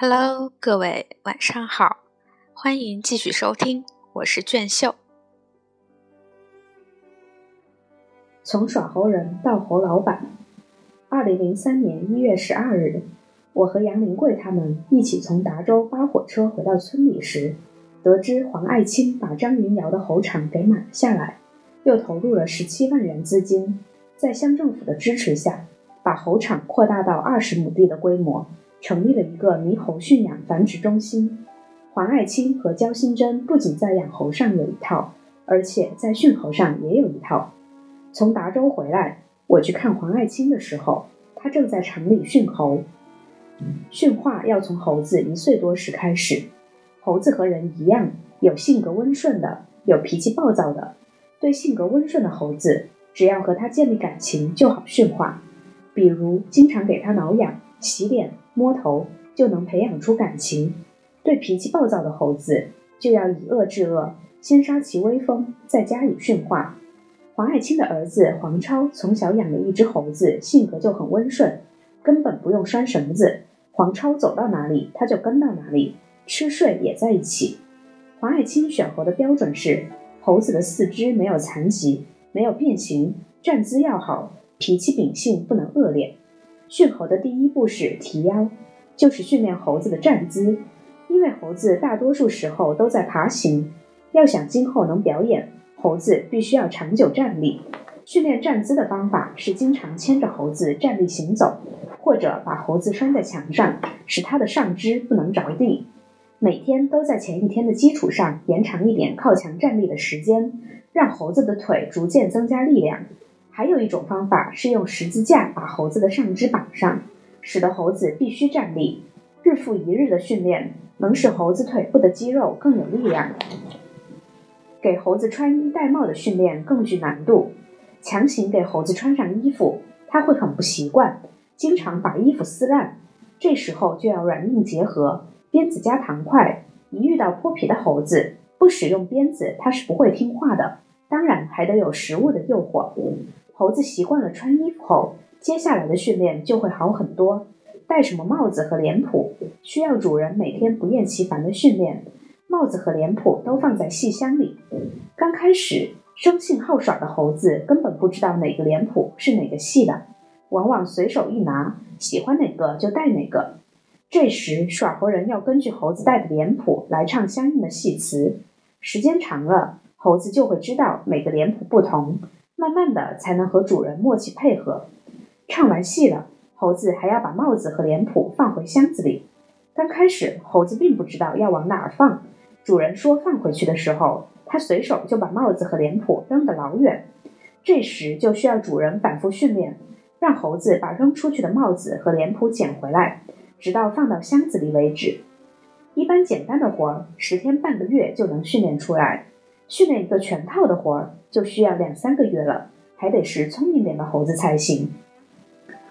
Hello，各位晚上好，欢迎继续收听，我是卷秀。从耍猴人到猴老板。二零零三年一月十二日，我和杨林贵他们一起从达州扒火车回到村里时，得知黄爱清把张云瑶的猴场给买了下来，又投入了十七万元资金，在乡政府的支持下，把猴场扩大到二十亩地的规模。成立了一个猕猴驯养繁殖中心。黄爱清和焦新珍不仅在养猴上有一套，而且在驯猴上也有一套。从达州回来，我去看黄爱清的时候，他正在城里驯猴。驯化要从猴子一岁多时开始。猴子和人一样，有性格温顺的，有脾气暴躁的。对性格温顺的猴子，只要和他建立感情就好驯化，比如经常给他挠痒、洗脸。摸头就能培养出感情。对脾气暴躁的猴子，就要以恶制恶，先杀其威风，再加以驯化。黄爱清的儿子黄超从小养了一只猴子，性格就很温顺，根本不用拴绳子，黄超走到哪里他就跟到哪里，吃睡也在一起。黄爱清选猴的标准是：猴子的四肢没有残疾，没有变形，站姿要好，脾气秉性不能恶劣。训猴的第一步是提腰，就是训练猴子的站姿。因为猴子大多数时候都在爬行，要想今后能表演，猴子必须要长久站立。训练站姿的方法是经常牵着猴子站立行走，或者把猴子拴在墙上，使它的上肢不能着地。每天都在前一天的基础上延长一点靠墙站立的时间，让猴子的腿逐渐增加力量。还有一种方法是用十字架把猴子的上肢绑上，使得猴子必须站立。日复一日的训练能使猴子腿部的肌肉更有力量。给猴子穿衣戴帽的训练更具难度，强行给猴子穿上衣服，它会很不习惯，经常把衣服撕烂。这时候就要软硬结合，鞭子加糖块。一遇到脱皮的猴子，不使用鞭子，它是不会听话的。当然还得有食物的诱惑。猴子习惯了穿衣服后，接下来的训练就会好很多。戴什么帽子和脸谱，需要主人每天不厌其烦的训练。帽子和脸谱都放在戏箱里。刚开始，生性好耍的猴子根本不知道哪个脸谱是哪个戏的，往往随手一拿，喜欢哪个就戴哪个。这时，耍猴人要根据猴子戴的脸谱来唱相应的戏词。时间长了，猴子就会知道每个脸谱不同。慢慢的才能和主人默契配合。唱完戏了，猴子还要把帽子和脸谱放回箱子里。刚开始，猴子并不知道要往哪儿放。主人说放回去的时候，他随手就把帽子和脸谱扔得老远。这时就需要主人反复训练，让猴子把扔出去的帽子和脸谱捡回来，直到放到箱子里为止。一般简单的活儿，十天半个月就能训练出来。训练一个全套的活儿就需要两三个月了，还得是聪明点的猴子才行。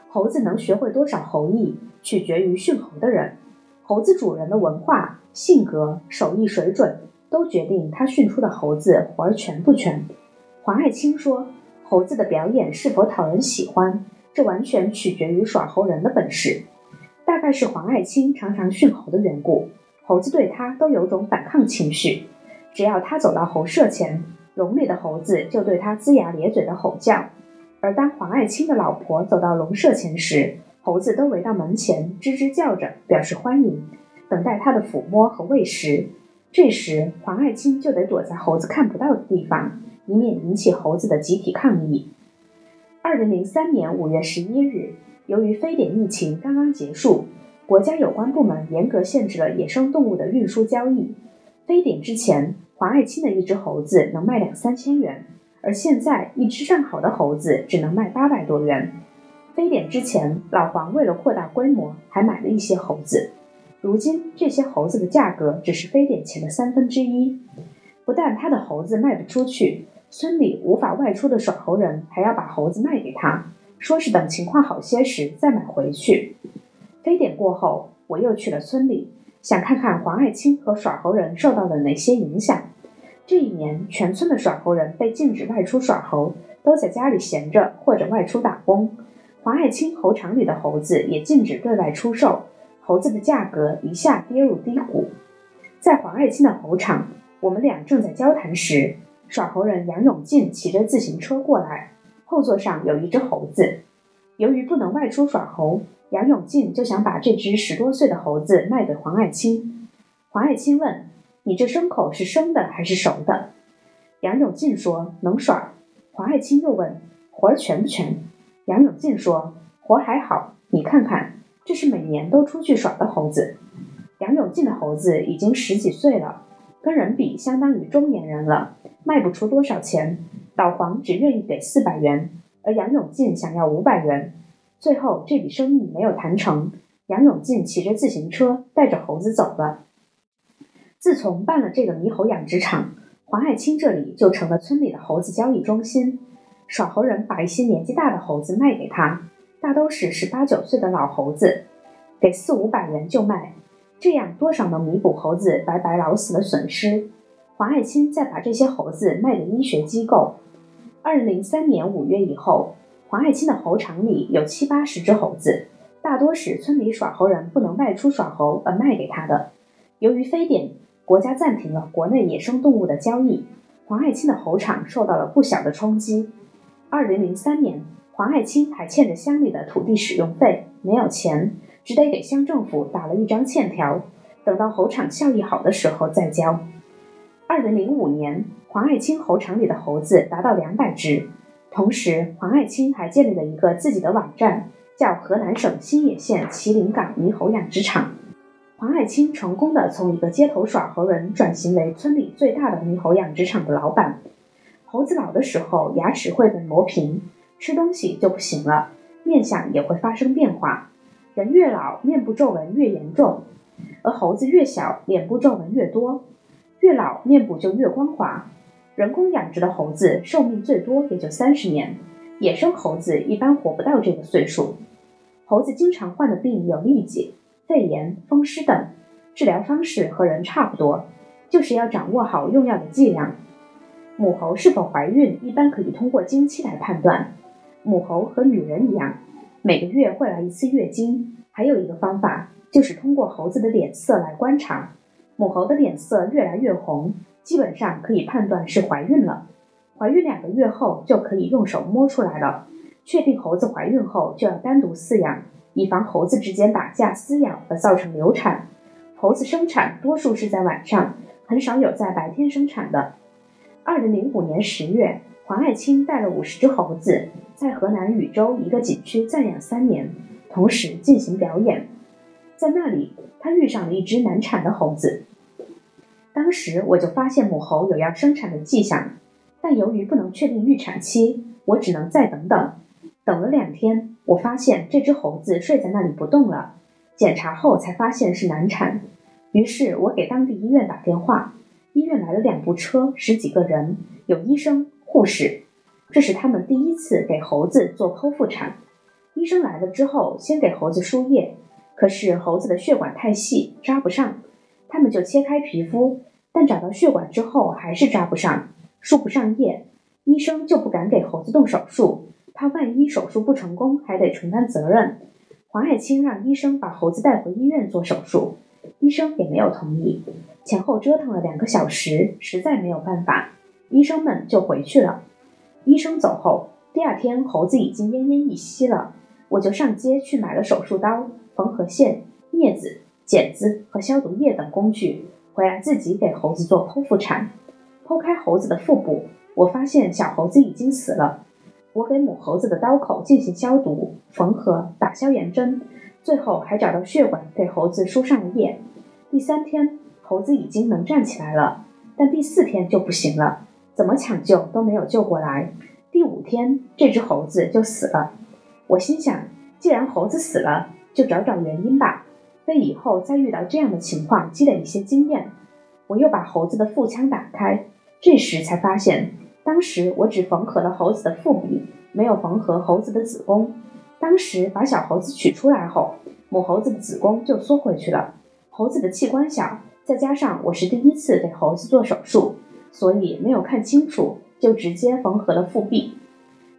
猴子能学会多少猴艺，取决于训猴的人。猴子主人的文化、性格、手艺水准，都决定他训出的猴子活儿全不全。黄爱卿说：“猴子的表演是否讨人喜欢，这完全取决于耍猴人的本事。大概是黄爱卿常常训猴的缘故，猴子对他都有种反抗情绪。”只要他走到猴舍前，笼里的猴子就对他龇牙咧嘴的吼叫；而当黄爱清的老婆走到笼舍前时，猴子都围到门前，吱吱叫着表示欢迎，等待他的抚摸和喂食。这时，黄爱清就得躲在猴子看不到的地方，以免引起猴子的集体抗议。二零零三年五月十一日，由于非典疫情刚刚结束，国家有关部门严格限制了野生动物的运输交易。非典之前。黄爱清的一只猴子能卖两三千元，而现在一只上好的猴子只能卖八百多元。非典之前，老黄为了扩大规模，还买了一些猴子。如今，这些猴子的价格只是非典前的三分之一。不但他的猴子卖不出去，村里无法外出的耍猴人还要把猴子卖给他，说是等情况好些时再买回去。非典过后，我又去了村里。想看看黄爱清和耍猴人受到了哪些影响。这一年，全村的耍猴人被禁止外出耍猴，都在家里闲着或者外出打工。黄爱清猴场里的猴子也禁止对外出售，猴子的价格一下跌入低谷。在黄爱清的猴场，我们俩正在交谈时，耍猴人杨永进骑着自行车过来，后座上有一只猴子。由于不能外出耍猴，杨永进就想把这只十多岁的猴子卖给黄爱清。黄爱清问：“你这牲口是生的还是熟的？”杨永进说：“能耍。”黄爱清又问：“活儿全不全？”杨永进说：“活儿还好，你看看，这是每年都出去耍的猴子。”杨永进的猴子已经十几岁了，跟人比相当于中年人了，卖不出多少钱。老黄只愿意给四百元，而杨永进想要五百元。最后这笔生意没有谈成，杨永进骑着自行车带着猴子走了。自从办了这个猕猴养殖场，黄爱清这里就成了村里的猴子交易中心。耍猴人把一些年纪大的猴子卖给他，大都是十八九岁的老猴子，给四五百元就卖。这样多少能弥补猴子白白老死的损失。黄爱清再把这些猴子卖给医学机构。二零零三年五月以后，黄爱清的猴场里有七八十只猴子，大多是村里耍猴人不能外出耍猴而卖给他的。由于非典，国家暂停了国内野生动物的交易，黄爱清的猴场受到了不小的冲击。二零零三年，黄爱清还欠着乡里的土地使用费，没有钱。只得给乡政府打了一张欠条，等到猴场效益好的时候再交。二零零五年，黄爱清猴场里的猴子达到两百只，同时黄爱清还建立了一个自己的网站，叫河南省新野县麒麟岗猕猴养殖场。黄爱清成功的从一个街头耍猴人转型为村里最大的猕猴养殖场的老板。猴子老的时候，牙齿会被磨平，吃东西就不行了，面相也会发生变化。人越老，面部皱纹越严重；而猴子越小，脸部皱纹越多。越老，面部就越光滑。人工养殖的猴子寿命最多也就三十年，野生猴子一般活不到这个岁数。猴子经常患的病有痢疾、肺炎、风湿等，治疗方式和人差不多，就是要掌握好用药的剂量。母猴是否怀孕，一般可以通过经期来判断。母猴和女人一样。每个月会来一次月经，还有一个方法就是通过猴子的脸色来观察。母猴的脸色越来越红，基本上可以判断是怀孕了。怀孕两个月后就可以用手摸出来了。确定猴子怀孕后，就要单独饲养，以防猴子之间打架撕咬而造成流产。猴子生产多数是在晚上，很少有在白天生产的。二零零五年十月。黄爱清带了五十只猴子，在河南禹州一个景区暂养三年，同时进行表演。在那里，他遇上了一只难产的猴子。当时我就发现母猴有要生产的迹象，但由于不能确定预产期，我只能再等等。等了两天，我发现这只猴子睡在那里不动了。检查后才发现是难产，于是我给当地医院打电话。医院来了两部车，十几个人，有医生。护士，这是他们第一次给猴子做剖腹产。医生来了之后，先给猴子输液，可是猴子的血管太细，扎不上，他们就切开皮肤，但找到血管之后还是扎不上，输不上液。医生就不敢给猴子动手术，怕万一手术不成功，还得承担责任。黄爱清让医生把猴子带回医院做手术，医生也没有同意。前后折腾了两个小时，实在没有办法。医生们就回去了。医生走后，第二天猴子已经奄奄一息了。我就上街去买了手术刀、缝合线、镊子、剪子和消毒液等工具，回来自己给猴子做剖腹产。剖开猴子的腹部，我发现小猴子已经死了。我给母猴子的刀口进行消毒、缝合、打消炎针，最后还找到血管给猴子输上了液。第三天，猴子已经能站起来了，但第四天就不行了。怎么抢救都没有救过来。第五天，这只猴子就死了。我心想，既然猴子死了，就找找原因吧，为以后再遇到这样的情况积累一些经验。我又把猴子的腹腔打开，这时才发现，当时我只缝合了猴子的腹壁，没有缝合猴子的子宫。当时把小猴子取出来后，母猴子的子宫就缩回去了。猴子的器官小，再加上我是第一次给猴子做手术。所以没有看清楚，就直接缝合了腹壁。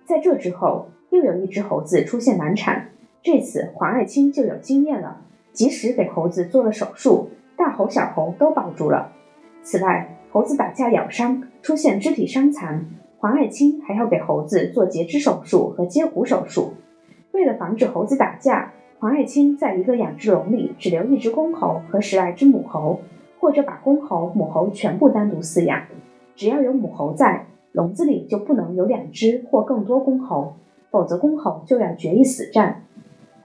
在这之后，又有一只猴子出现难产，这次黄爱卿就有经验了，及时给猴子做了手术，大猴小猴都保住了。此外，猴子打架咬伤，出现肢体伤残，黄爱清还要给猴子做截肢手术和接骨手术。为了防止猴子打架，黄爱清在一个养殖笼里只留一只公猴和十来只母猴，或者把公猴、母猴全部单独饲养。只要有母猴在，笼子里就不能有两只或更多公猴，否则公猴就要决一死战。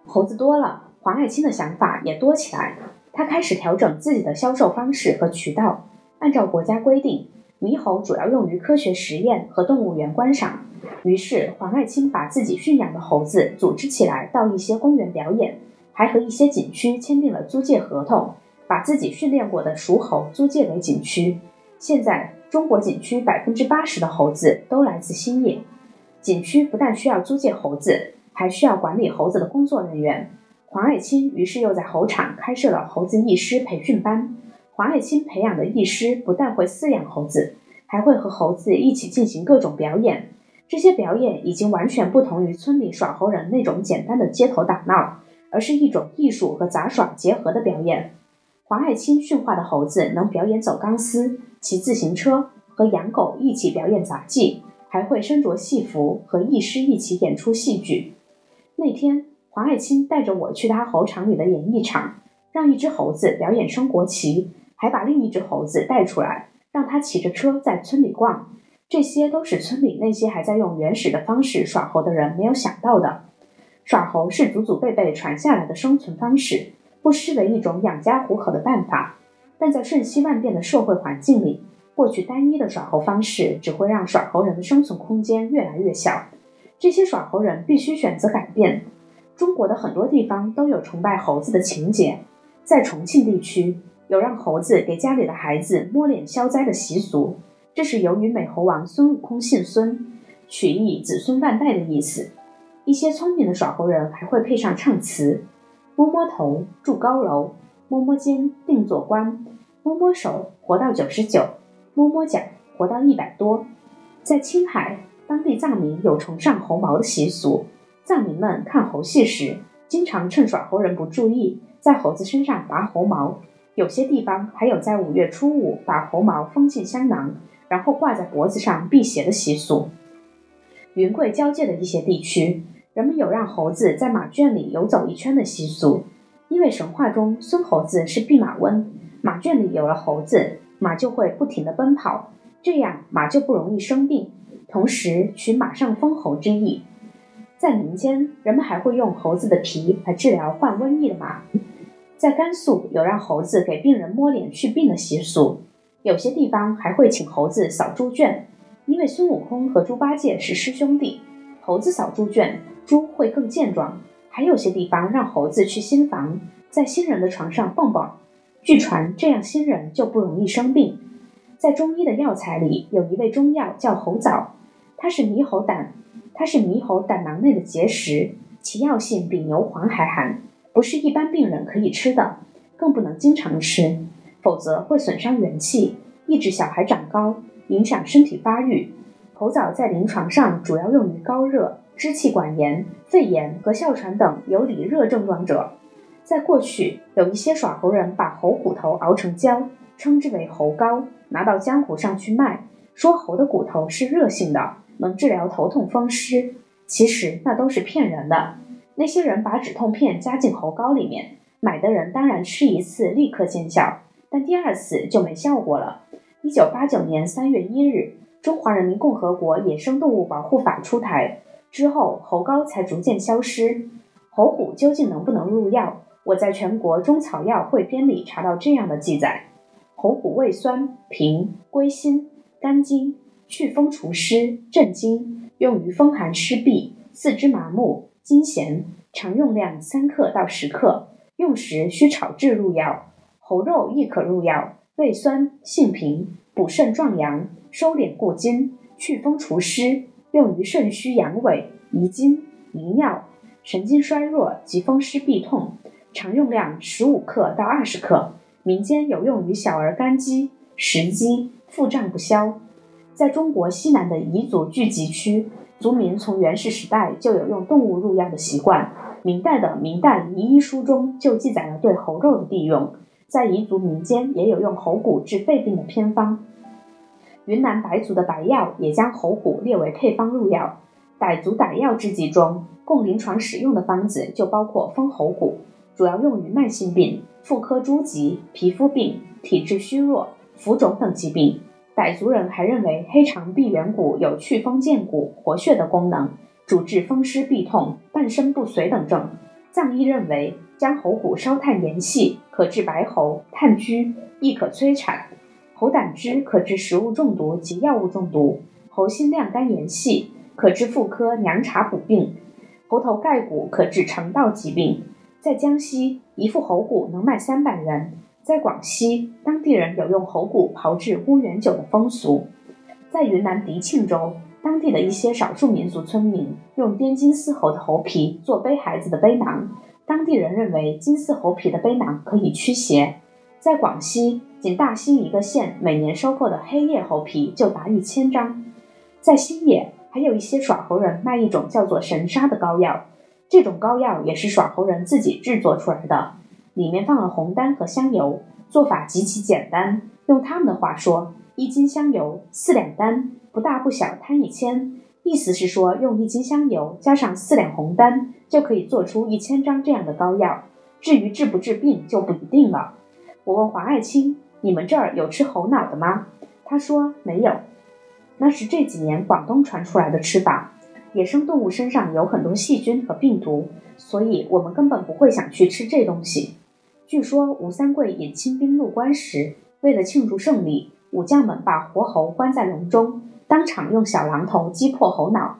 猴子多了，黄爱青的想法也多起来。他开始调整自己的销售方式和渠道。按照国家规定，猕猴主要用于科学实验和动物园观赏。于是，黄爱青把自己驯养的猴子组织起来，到一些公园表演，还和一些景区签订了租借合同，把自己训练过的熟猴租借给景区。现在，中国景区百分之八十的猴子都来自新野。景区不但需要租借猴子，还需要管理猴子的工作人员。黄爱清于是又在猴场开设了猴子艺师培训班。黄爱清培养的艺师不但会饲养猴子，还会和猴子一起进行各种表演。这些表演已经完全不同于村里耍猴人那种简单的街头打闹，而是一种艺术和杂耍结合的表演。黄爱清驯化的猴子能表演走钢丝、骑自行车，和养狗一起表演杂技，还会身着戏服和艺师一起演出戏剧。那天，黄爱清带着我去他猴场里的演艺场，让一只猴子表演升国旗。还把另一只猴子带出来，让它骑着车在村里逛。这些都是村里那些还在用原始的方式耍猴的人没有想到的。耍猴是祖祖辈辈传下来的生存方式，不失为一种养家糊口的办法。但在瞬息万变的社会环境里，过去单一的耍猴方式只会让耍猴人的生存空间越来越小。这些耍猴人必须选择改变。中国的很多地方都有崇拜猴子的情节，在重庆地区。有让猴子给家里的孩子摸脸消灾的习俗，这是由于美猴王孙悟空姓孙，取意子孙万代的意思。一些聪明的耍猴人还会配上唱词：摸摸头，住高楼；摸摸肩，定做官；摸摸手，活到九十九；摸摸脚，活到一百多。在青海，当地藏民有崇尚猴毛的习俗，藏民们看猴戏时，经常趁耍猴人不注意，在猴子身上拔猴毛。有些地方还有在五月初五把猴毛封进香囊，然后挂在脖子上辟邪的习俗。云贵交界的一些地区，人们有让猴子在马圈里游走一圈的习俗，因为神话中孙猴子是弼马温，马圈里有了猴子，马就会不停地奔跑，这样马就不容易生病，同时取马上封侯之意。在民间，人们还会用猴子的皮来治疗患瘟疫的马。在甘肃有让猴子给病人摸脸祛病的习俗，有些地方还会请猴子扫猪圈，因为孙悟空和猪八戒是师兄弟，猴子扫猪圈，猪会更健壮。还有些地方让猴子去新房，在新人的床上蹦蹦，据传这样新人就不容易生病。在中医的药材里，有一味中药叫猴枣，它是猕猴胆，它是猕猴胆囊内的结石，其药性比牛黄还寒。不是一般病人可以吃的，更不能经常吃，否则会损伤元气，抑制小孩长高，影响身体发育。猴枣在临床上主要用于高热、支气管炎、肺炎和哮喘等有里热症状者。在过去，有一些耍猴人把猴骨头熬成胶，称之为猴膏，拿到江湖上去卖，说猴的骨头是热性的，能治疗头痛风湿。其实那都是骗人的。那些人把止痛片加进猴膏里面，买的人当然吃一次立刻见效，但第二次就没效果了。一九八九年三月一日，《中华人民共和国野生动物保护法》出台之后，猴膏才逐渐消失。猴骨究竟能不能入药？我在全国中草药汇编里查到这样的记载：猴骨味酸，平，归心，肝经，祛风除湿，镇惊，用于风寒湿痹、四肢麻木。金咸，常用量三克到十克，用时需炒制入药。猴肉亦可入药，味酸，性平，补肾壮阳，收敛固精，祛风除湿，用于肾虚阳痿、遗精、遗尿、神经衰弱及风湿痹痛。常用量十五克到二十克。民间有用于小儿肝积、食积、腹胀不消。在中国西南的彝族聚集区。族民从原始时代就有用动物入药的习惯，明代的《明代彝医书》中就记载了对猴肉的利用，在彝族民间也有用猴骨治肺病的偏方。云南白族的白药也将猴骨列为配方入药。傣族傣药制剂中，供临床使用的方子就包括封猴骨，主要用于慢性病、妇科诸疾、皮肤病、体质虚弱、浮肿等疾病。傣族人还认为黑长臂猿骨有祛风健骨、活血的功能。主治风湿痹痛、半身不遂等症。藏医认为，将猴骨烧炭研细，可治白喉、炭疽，亦可催产。猴胆汁可治食物中毒及药物中毒。猴心晾干研细，可治妇科凉茶补病。猴头盖骨可治肠道疾病。在江西，一副猴骨能卖三百元。在广西，当地人有用猴骨炮制乌元酒的风俗。在云南迪庆州。当地的一些少数民族村民用滇金丝猴的猴皮做背孩子的背囊，当地人认为金丝猴皮的背囊可以驱邪。在广西，仅大兴一个县每年收购的黑叶猴皮就达一千张。在新野，还有一些耍猴人卖一种叫做神砂的膏药，这种膏药也是耍猴人自己制作出来的，里面放了红丹和香油，做法极其简单。用他们的话说，一斤香油，四两丹。不大不小，摊一千，意思是说，用一斤香油加上四两红丹，就可以做出一千张这样的膏药。至于治不治病，就不一定了。我问黄爱卿：“你们这儿有吃猴脑的吗？”他说：“没有，那是这几年广东传出来的吃法。野生动物身上有很多细菌和病毒，所以我们根本不会想去吃这东西。”据说吴三桂引清兵入关时，为了庆祝胜利，武将们把活猴关在笼中。当场用小榔头击破猴脑，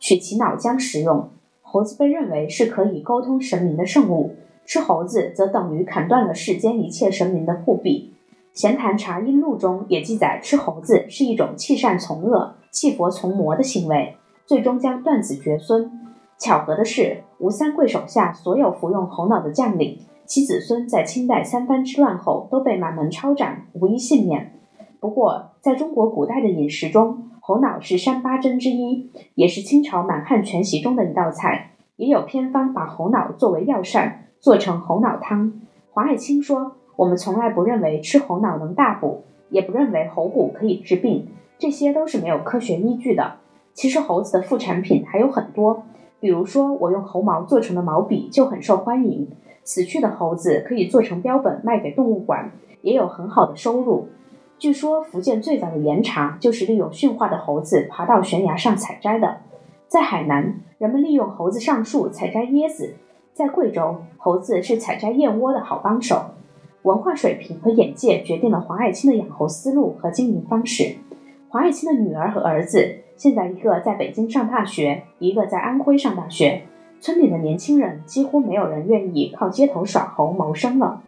取其脑浆食用。猴子被认为是可以沟通神明的圣物，吃猴子则等于砍断了世间一切神明的护臂。《闲谈茶音录》中也记载，吃猴子是一种弃善从恶、弃佛从魔的行为，最终将断子绝孙。巧合的是，吴三桂手下所有服用猴脑的将领，其子孙在清代三藩之乱后都被满门抄斩，无一幸免。不过，在中国古代的饮食中，猴脑是山八珍之一，也是清朝满汉全席中的一道菜。也有偏方把猴脑作为药膳，做成猴脑汤。黄爱卿说：“我们从来不认为吃猴脑能大补，也不认为猴骨可以治病，这些都是没有科学依据的。其实猴子的副产品还有很多，比如说我用猴毛做成的毛笔就很受欢迎，死去的猴子可以做成标本卖给动物馆，也有很好的收入。”据说福建最早的岩茶就是利用驯化的猴子爬到悬崖上采摘的。在海南，人们利用猴子上树采摘椰子；在贵州，猴子是采摘燕窝的好帮手。文化水平和眼界决定了黄爱卿的养猴思路和经营方式。黄爱卿的女儿和儿子现在一个在北京上大学，一个在安徽上大学。村里的年轻人几乎没有人愿意靠街头耍猴谋生了。